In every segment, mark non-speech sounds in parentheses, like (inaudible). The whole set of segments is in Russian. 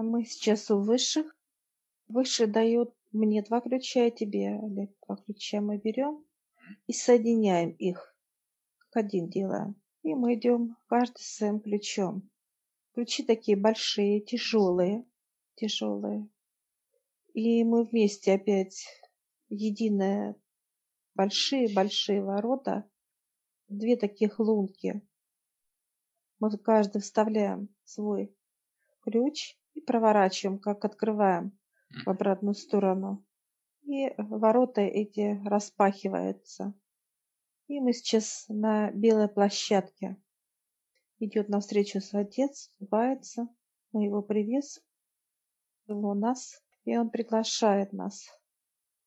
А мы сейчас у высших. Высшие дают мне два ключа, и тебе, Олег, два ключа мы берем и соединяем их, как один делаем. И мы идем каждый своим ключом. Ключи такие большие, тяжелые, тяжелые. И мы вместе опять единое, большие-большие ворота, две таких лунки. Мы каждый вставляем свой ключ и проворачиваем, как открываем в обратную сторону. И ворота эти распахиваются. И мы сейчас на белой площадке. Идет навстречу отец, улыбается. Мы его приветствуем. У нас, и он приглашает нас.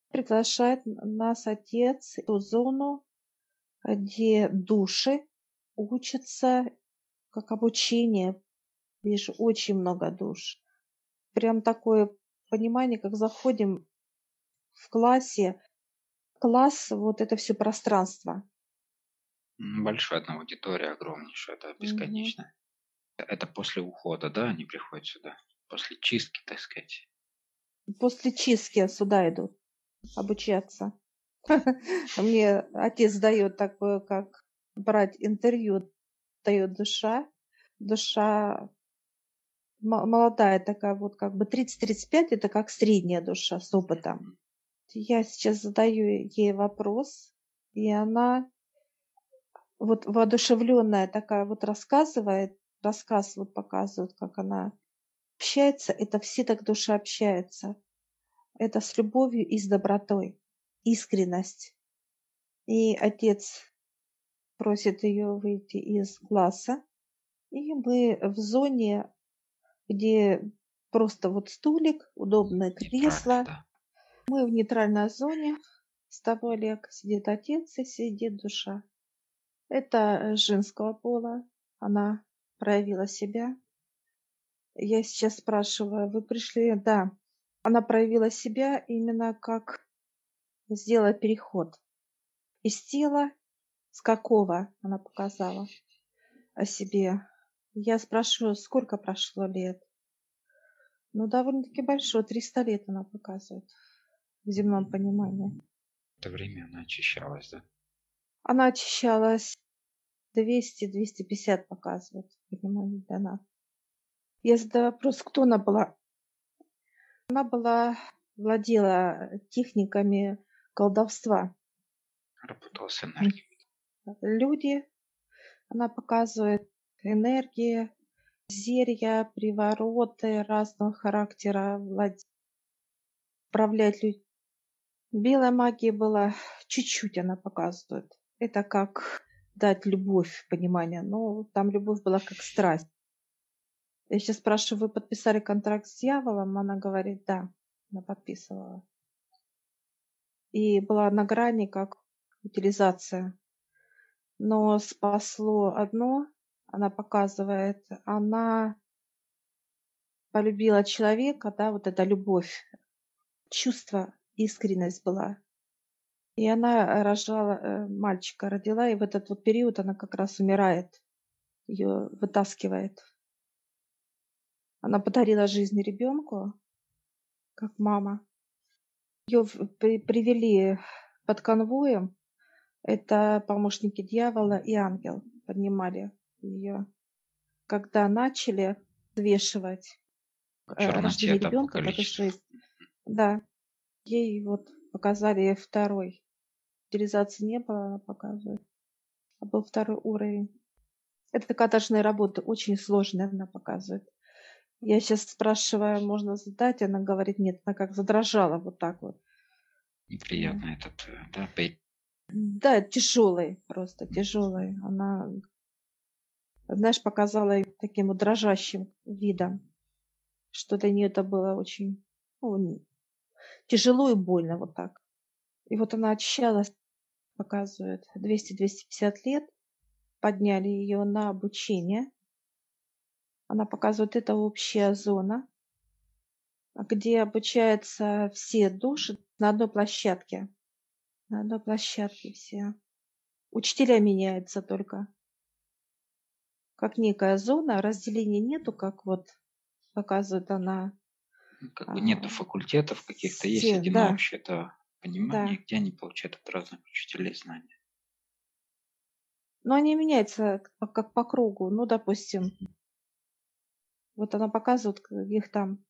Приглашает нас отец в ту зону, где души учатся как обучение. Вижу очень много душ. Прям такое понимание, как заходим в классе, класс, вот это все пространство. Большая одна аудитория, огромнейшая, да, бесконечная. Угу. Это после ухода, да, они приходят сюда? После чистки, так сказать? После чистки сюда идут обучаться. (laughs) Мне отец дает такое, как брать интервью, дает душа. Душа молодая такая, вот как бы 30-35, это как средняя душа с опытом. Я сейчас задаю ей вопрос, и она вот воодушевленная такая вот рассказывает, рассказ вот показывает, как она общается, это все так душа общается. Это с любовью и с добротой, искренность. И отец просит ее выйти из класса, и мы в зоне, где просто вот стулик, удобное кресло. Мы в нейтральной зоне. С тобой, Олег, сидит отец и сидит душа. Это женского пола. Она проявила себя. Я сейчас спрашиваю, вы пришли? Да. Она проявила себя именно как сделала переход из тела, с какого она показала о себе. Я спрашиваю, сколько прошло лет? Ну, довольно-таки большое, 300 лет она показывает в земном понимании. Это время она очищалась, да? Она очищалась 200-250 показывает, понимание для нас. Я задаю вопрос, кто она была? Она была, владела техниками колдовства. Работала с энергией. Люди, она показывает энергии, зелья, привороты разного характера, управлять людьми. Белая магия была, чуть-чуть она показывает. Это как дать любовь, понимание. Но там любовь была как страсть. Я сейчас спрашиваю, вы подписали контракт с дьяволом? Она говорит, да, она подписывала. И была на грани как утилизация. Но спасло одно, она показывает, она полюбила человека, да, вот эта любовь, чувство, искренность была. И она рожала, э, мальчика родила, и в этот вот период она как раз умирает, ее вытаскивает. Она подарила жизнь ребенку, как мама. Ее привели под конвоем. Это помощники дьявола и ангел поднимали ее. Когда начали взвешивать э, рождение ребенка, это шесть. Да, ей вот показали второй Утилизации не было, показывает. А был второй уровень. Это катажная работа, очень сложная она показывает. Я сейчас спрашиваю, можно задать, она говорит, нет, она как задрожала вот так вот. Неприятно да. этот, э, да. Да, тяжелый, просто тяжелый. Она, знаешь, показала таким вот дрожащим видом, что для нее это было очень ну, тяжело и больно вот так. И вот она очищалась показывает 200-250 лет, подняли ее на обучение. Она показывает, это общая зона, где обучаются все души на одной площадке. На одной площадке все. Учителя меняются только. Как некая зона, разделения нету, как вот показывает она. Как бы нету а, факультетов каких-то, есть один да, общее это понимание, да. где они получают от разных учителей знания. Но они меняются как, как по кругу. Ну, допустим, вот она показывает, их там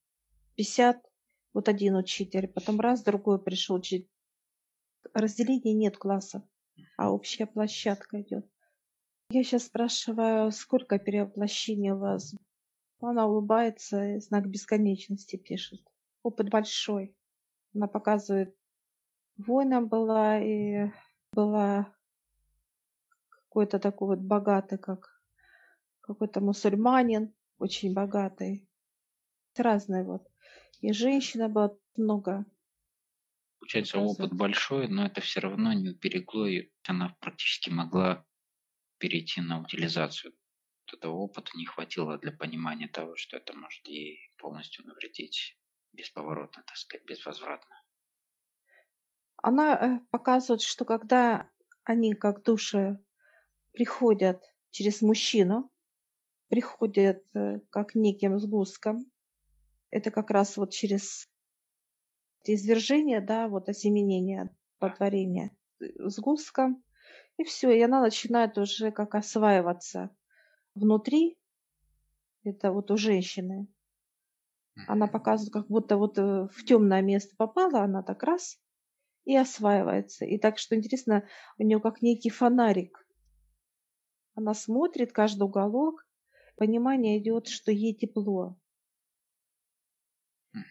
50, вот один учитель, потом раз, другой пришел учитель. Разделения нет классов, а общая площадка идет. Я сейчас спрашиваю, сколько перевоплощений у вас? Она улыбается и знак бесконечности пишет. Опыт большой. Она показывает, воином была и была какой-то такой вот богатый, как какой-то мусульманин, очень богатый. Разные вот. И женщина была много. Получается, опыт большой, но это все равно не уберегло ее. Она практически могла перейти на утилизацию. Этого опыта не хватило для понимания того, что это может ей полностью навредить бесповоротно, так сказать, безвозвратно. Она э, показывает, что когда они, как души, приходят через мужчину, приходят э, как неким сгустком, это как раз вот через извержение, да, вот осеменение, потворение э, сгустком, и все, и она начинает уже как осваиваться внутри, это вот у женщины. Она показывает, как будто вот э, в темное место попала, она так раз и осваивается. И так что интересно, у нее как некий фонарик. Она смотрит каждый уголок, понимание идет, что ей тепло.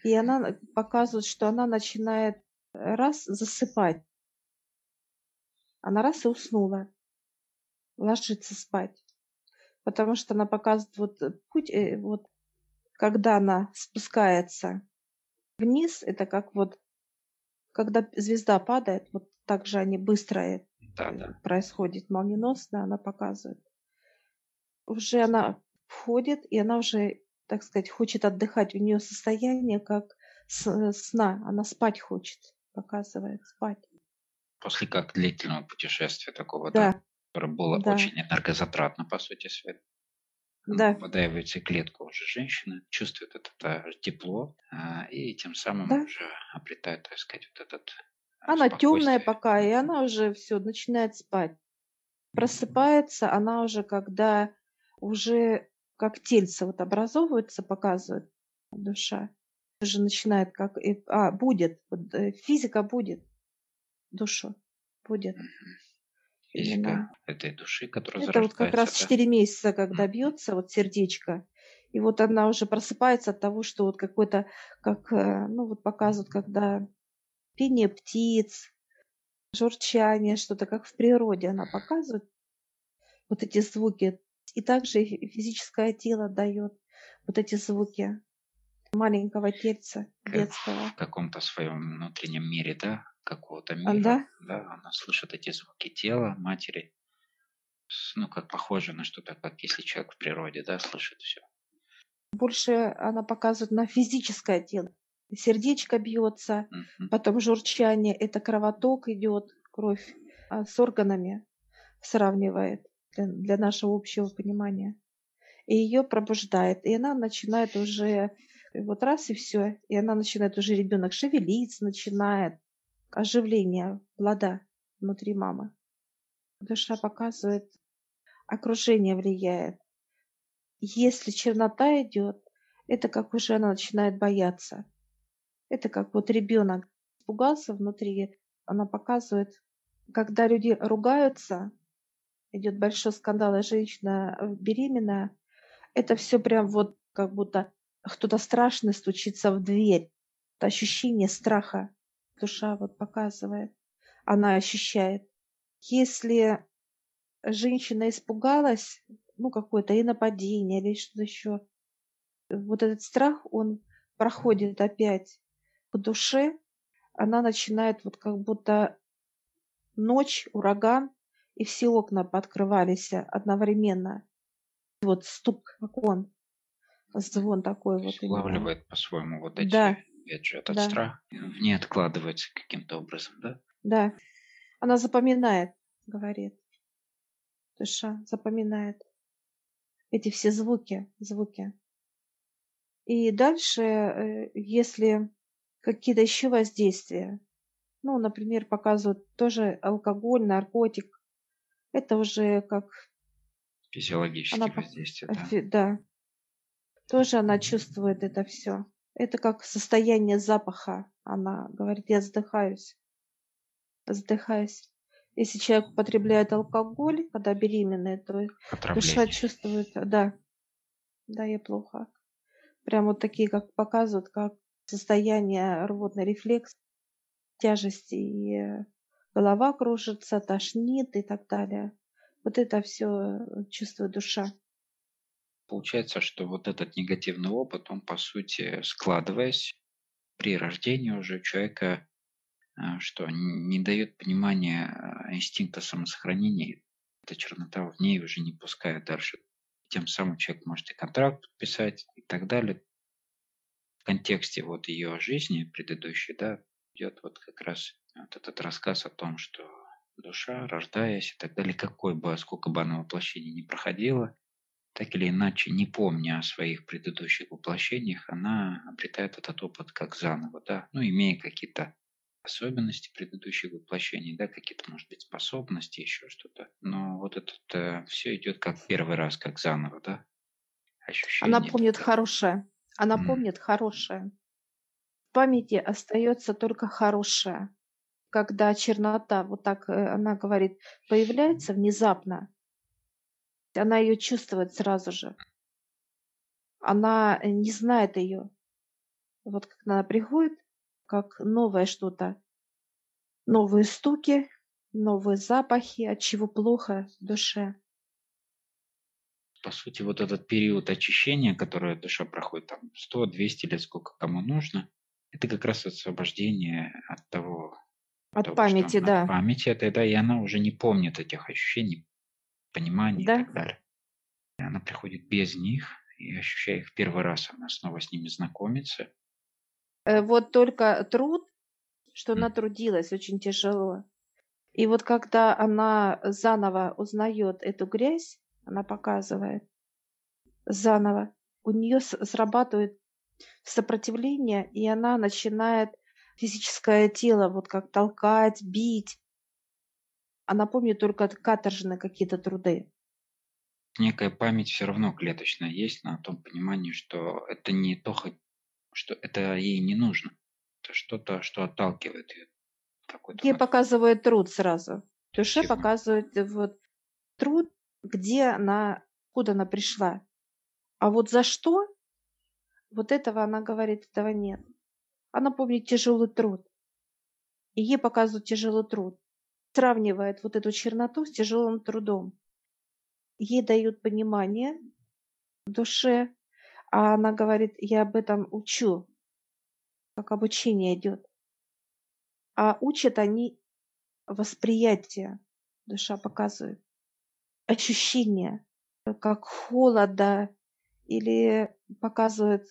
И она показывает, что она начинает раз засыпать. Она раз и уснула. Ложится спать. Потому что она показывает вот путь, э, вот когда она спускается вниз, это как вот когда звезда падает, вот так же они быстро да, да. происходит молниеносно, она показывает. Уже она входит, и она уже, так сказать, хочет отдыхать. У нее состояние как сна, она спать хочет, показывает, спать. После как длительного путешествия такого, да, да которое было да. очень энергозатратно, по сути, свет. Да. Попадая в яйцеклетку уже женщина, чувствует это, это тепло, а, и тем самым да. уже обретает, так сказать, вот этот Она темная пока, и она уже все начинает спать. Просыпается она уже, когда уже как тельце вот образовывается, показывает душа. Уже начинает как... А, будет. Э, физика будет. Душу будет. Физика Именно. этой души, которая Это вот как раз 4 месяца, когда бьется вот сердечко. И вот она уже просыпается от того, что вот какой-то, как, э, ну вот показывают, когда пение птиц, журчание, что-то как в природе она показывает. Вот эти звуки. И также физическое тело дает вот эти звуки маленького тельца детского. В каком-то своем внутреннем мире, да? Какого-то мира. Да? да, она слышит эти звуки тела матери. Ну, как похоже на что-то, как если человек в природе, да, слышит все. Больше она показывает на физическое тело. Сердечко бьется, угу. потом журчание, это кровоток идет, кровь а с органами сравнивает для, для нашего общего понимания. И ее пробуждает. И она начинает уже вот раз и все. И она начинает уже ребенок шевелиться, начинает оживление плода внутри мамы. Душа показывает, окружение влияет. Если чернота идет, это как уже она начинает бояться. Это как вот ребенок испугался внутри, она показывает, когда люди ругаются, идет большой скандал, и женщина беременная, это все прям вот как будто кто-то страшный стучится в дверь. Это ощущение страха душа вот показывает, она ощущает. Если женщина испугалась, ну, какое-то и нападение, или что-то еще, вот этот страх, он проходит опять в душе, она начинает вот как будто ночь, ураган, и все окна подкрывались одновременно. Вот стук окон, звон такой вот. Улавливает по-своему вот эти да же, этот да. страх в ней откладывается каким-то образом, да? Да. Она запоминает, говорит. Душа запоминает эти все звуки, звуки. И дальше, э, если какие-то еще воздействия, ну, например, показывают тоже алкоголь, наркотик, это уже как Физиологические она, воздействия, да. да. да, тоже она чувствует это все. Это как состояние запаха. Она говорит, я задыхаюсь. Задыхаюсь. Если человек употребляет алкоголь, когда беременная, то душа чувствует, да, да, я плохо. Прям вот такие, как показывают, как состояние рвотный рефлекс, тяжести, и э, голова кружится, тошнит и так далее. Вот это все чувствует душа. Получается, что вот этот негативный опыт, он по сути, складываясь при рождении уже человека, а, что не дает понимания а, инстинкта самосохранения, эта чернота в ней уже не пускает дальше. Тем самым человек может и контракт подписать и так далее. В контексте вот ее жизни предыдущей, да, идет вот как раз вот этот рассказ о том, что душа, рождаясь и так далее, какой бы, сколько бы она воплощений не проходила, так или иначе, не помня о своих предыдущих воплощениях, она обретает этот опыт как заново, да, ну, имея какие-то особенности предыдущих воплощений, да, какие-то, может быть, способности, еще что-то. Но вот это э, все идет как первый раз, как заново, да? Ощущение. Она помнит это... хорошее. Она mm. помнит хорошее. В памяти остается только хорошее. Когда чернота, вот так э, она говорит, появляется внезапно, она ее чувствует сразу же. Она э, не знает ее. Вот как она приходит, как новое что-то, новые стуки, новые запахи, от чего плохо в душе. По сути, вот этот период очищения, который душа проходит, там 100-200 лет, сколько кому нужно, это как раз освобождение от того, от того, памяти, да. От памяти этой, да, и она уже не помнит этих ощущений, понимания да. и так далее. И она приходит без них, и ощущая их первый раз, она снова с ними знакомится. Э, вот только труд, что она трудилась очень тяжело. И вот когда она заново узнает эту грязь, она показывает заново, у нее срабатывает сопротивление, и она начинает физическое тело вот как толкать, бить. Она помнит только каторжные какие-то труды некая память все равно клеточная есть на том понимании, что это не то, что это ей не нужно. Это что-то, что отталкивает ее. Ей показывает труд сразу. Активно. показывает э, вот труд, где она, куда она пришла. А вот за что, вот этого она говорит, этого нет. Она помнит тяжелый труд. И ей показывают тяжелый труд. Сравнивает вот эту черноту с тяжелым трудом ей дают понимание душе, а она говорит, я об этом учу, как обучение идет. А учат они восприятие, душа показывает, ощущение, как холода, или показывает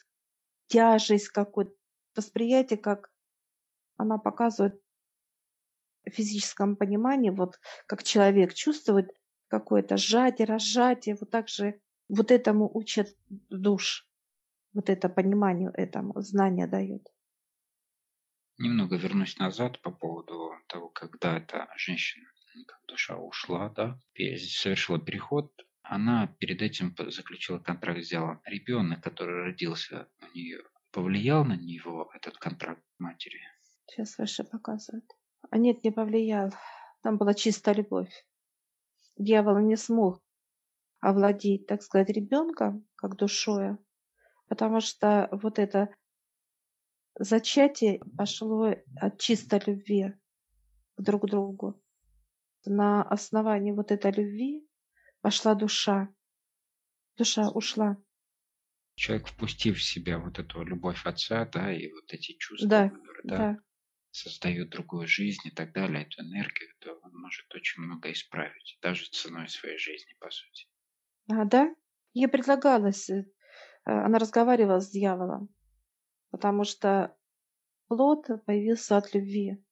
тяжесть какую-то, восприятие, как она показывает физическом понимании, вот как человек чувствует, какое-то сжатие, разжатие, вот так же вот этому учат душ, вот это пониманию этому, знание дает. Немного вернусь назад по поводу того, когда эта женщина, как душа ушла, да, совершила переход, она перед этим заключила контракт, сделала. Ребенок, который родился у нее, повлиял на него этот контракт матери? Сейчас выше показывает. А нет, не повлиял. Там была чистая любовь дьявол не смог овладеть, так сказать, ребенком, как душой, потому что вот это зачатие пошло от чистой любви к друг другу. На основании вот этой любви пошла душа. Душа ушла. Человек, впустив в себя вот эту любовь отца, да, и вот эти чувства, да, которые, да, да создает другую жизнь и так далее, эту энергию, то он может очень много исправить, даже ценой своей жизни, по сути. А, да? Ей предлагалось, э, она разговаривала с дьяволом, потому что плод появился от любви,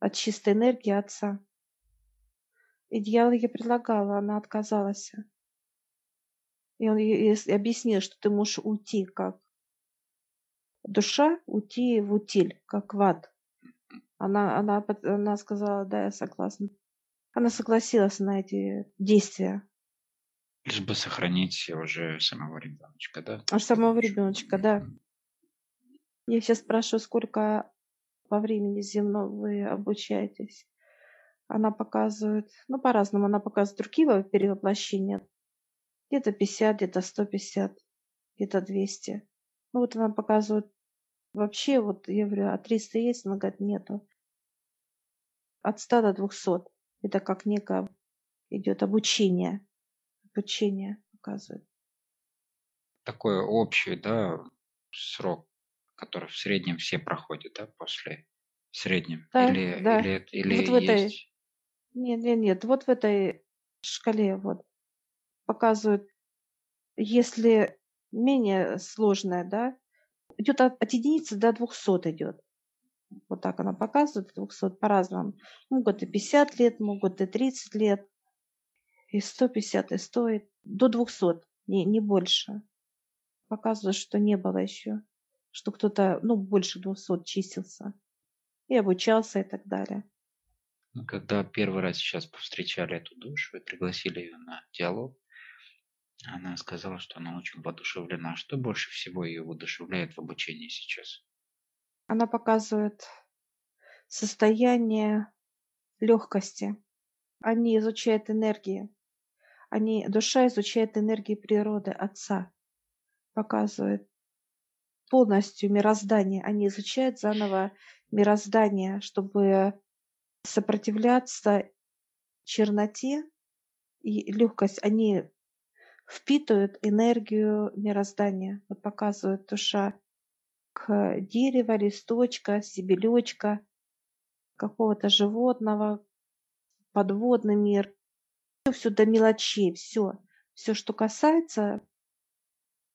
от чистой энергии отца. И дьявол ей предлагал, она отказалась. И он ей объяснил, что ты можешь уйти как душа уйти в утиль, как в ад. Она, она, она сказала, да, я согласна. Она согласилась на эти действия. Лишь бы сохранить уже самого ребеночка, да? А самого ребеночка, да. Я сейчас спрашиваю, сколько по времени земного вы обучаетесь. Она показывает, ну, по-разному, она показывает другие перевоплощения. Где-то 50, где-то 150, где-то 200. Ну, вот она показывает вообще, вот я говорю, а 300 есть? Она говорит, нету. От 100 до 200. Это как некое идет обучение. Обучение показывает. Такой общий, да, срок, который в среднем все проходят, да, после в среднем? Да, или, да. или, или вот в этой, есть? нет, нет, нет, вот в этой шкале вот показывают, если менее сложная, да, идет от, от единицы до 200 идет. Вот так она показывает, 200 по-разному. Могут и 50 лет, могут и 30 лет, и 150, и 100, и до 200, не, не больше. Показывает, что не было еще, что кто-то, ну, больше 200 чистился и обучался и так далее. Ну, когда первый раз сейчас повстречали эту душу и пригласили ее на диалог, она сказала, что она очень воодушевлена. Что больше всего ее воодушевляет в обучении сейчас? Она показывает состояние легкости. Они изучают энергии. Они, душа изучает энергии природы Отца. Показывает полностью мироздание. Они изучают заново мироздание, чтобы сопротивляться черноте и легкость. Они впитывают энергию мироздания. Вот показывает душа к дерева, листочка, стебелечка, какого-то животного, подводный мир. Все до мелочей, все. Все, что касается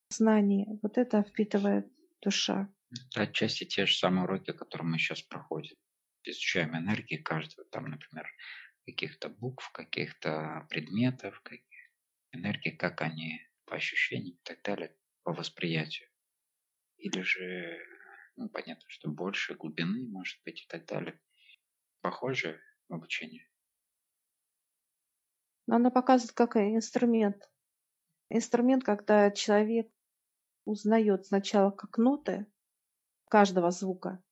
знаний, вот это впитывает душа. Это отчасти те же самые уроки, которые мы сейчас проходим. Изучаем энергии каждого, там, например, каких-то букв, каких-то предметов, каких энергии, как они по ощущениям и так далее, по восприятию. Или же, ну, понятно, что больше глубины, может быть, и так далее. Похоже в обучении. Она показывает как инструмент. Инструмент, когда человек узнает сначала как ноты каждого звука,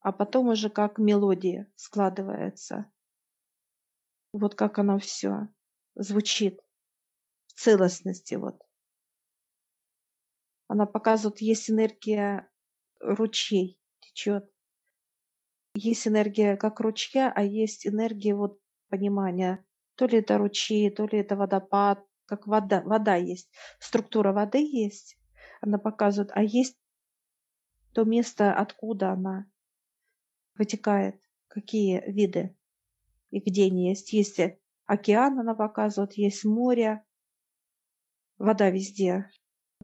а потом уже как мелодия складывается. Вот как оно все звучит целостности. Вот. Она показывает, есть энергия ручей течет. Есть энергия как ручья, а есть энергия вот понимания. То ли это ручей, то ли это водопад, как вода. Вода есть. Структура воды есть. Она показывает. А есть то место, откуда она вытекает, какие виды и где они есть. Есть океан, она показывает, есть море, вода везде.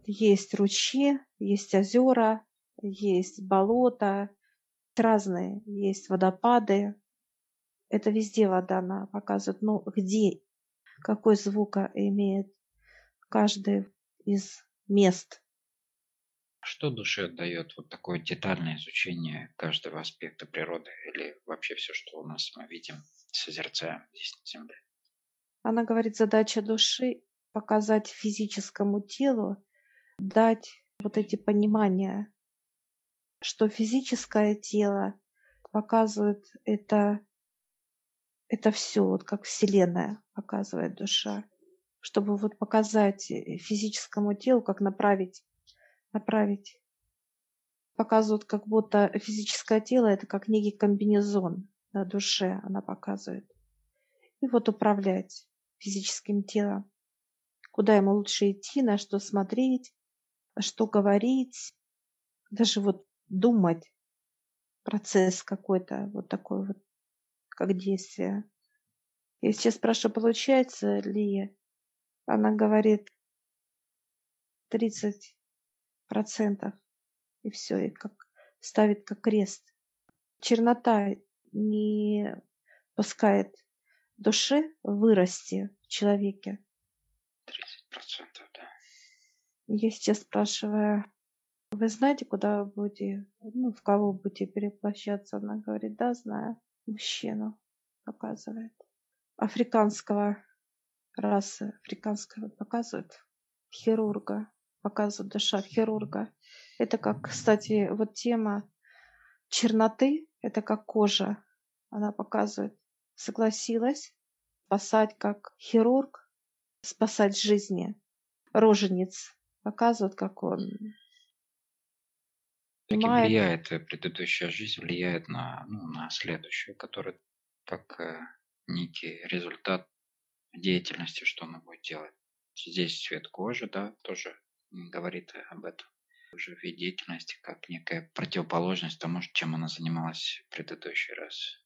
Есть ручьи, есть озера, есть болота, разные, есть водопады. Это везде вода она показывает. Но где, какой звук имеет каждый из мест. Что душе дает вот такое детальное изучение каждого аспекта природы или вообще все, что у нас мы видим, созерцаем здесь на Земле? Она говорит, задача души показать физическому телу, дать вот эти понимания, что физическое тело показывает это, это все, вот как Вселенная показывает душа, чтобы вот показать физическому телу, как направить, направить. Показывают, как будто физическое тело это как некий комбинезон на душе, она показывает. И вот управлять физическим телом куда ему лучше идти, на что смотреть, что говорить, даже вот думать, процесс какой-то вот такой вот, как действие. Я сейчас спрашиваю, получается ли, она говорит 30 процентов, и все, и как ставит как крест. Чернота не пускает душе вырасти в человеке. 30%, да. Я сейчас спрашиваю, Вы знаете, куда вы будете, ну, в кого будете переплощаться? Она говорит, да, знаю. Мужчину показывает. Африканского расы, африканского показывает. Хирурга. Показывает душа хирурга. Это как, кстати, вот тема черноты, это как кожа. Она показывает. Согласилась спасать как хирург, спасать жизни. Роженец показывает, как он так и влияет, э, предыдущая жизнь влияет на, ну, на следующую, которая как э, некий результат деятельности, что она будет делать. Здесь цвет кожи, да, тоже говорит об этом. Уже вид деятельности как некая противоположность тому, чем она занималась в предыдущий раз.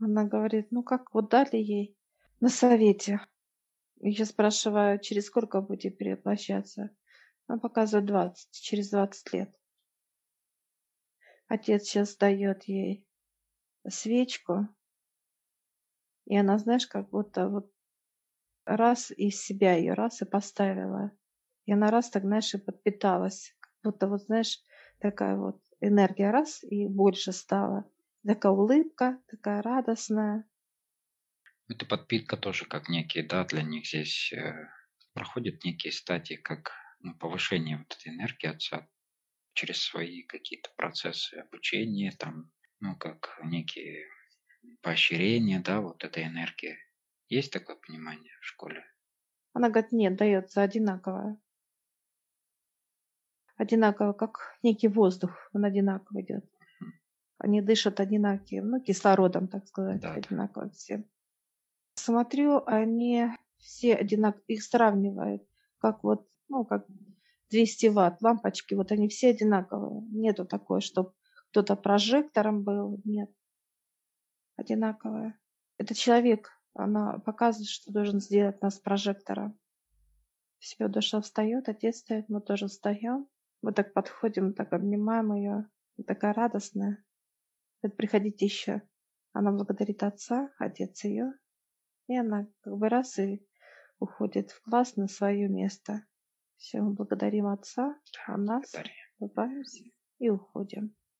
Она говорит, ну как, вот дали ей на совете. Я спрашиваю, через сколько будете перевоплощаться? Она показывает 20, через 20 лет. Отец сейчас дает ей свечку, и она, знаешь, как будто вот раз из себя ее раз и поставила. И она раз так, знаешь, и подпиталась. Как будто вот, знаешь, такая вот энергия раз и больше стала. Такая улыбка, такая радостная. Это подпитка тоже как некие, да, для них здесь э, проходят некие стадии, как ну, повышение вот этой энергии отца через свои какие-то процессы обучения, там, ну, как некие поощрения, да, вот этой энергии. Есть такое понимание в школе? Она говорит, нет, дается одинаковое. Одинаково, как некий воздух, он одинаково идет. Угу. Они дышат одинаковым, ну, кислородом, так сказать, да, одинаково все. Смотрю, они все одинаково, их сравнивают, как вот, ну, как 200 ватт лампочки, вот они все одинаковые. Нету такой, чтобы кто-то прожектором был, нет. Одинаковая. Это человек, она показывает, что должен сделать нас прожектором. Все, душа встает, отец стоит, мы тоже встаем. Мы так подходим, так обнимаем ее. Такая радостная. Говорит, приходите еще. Она благодарит отца, отец ее. И она как бы раз и уходит в класс на свое место. Все, мы благодарим Отца, а нас улыбаемся и уходим.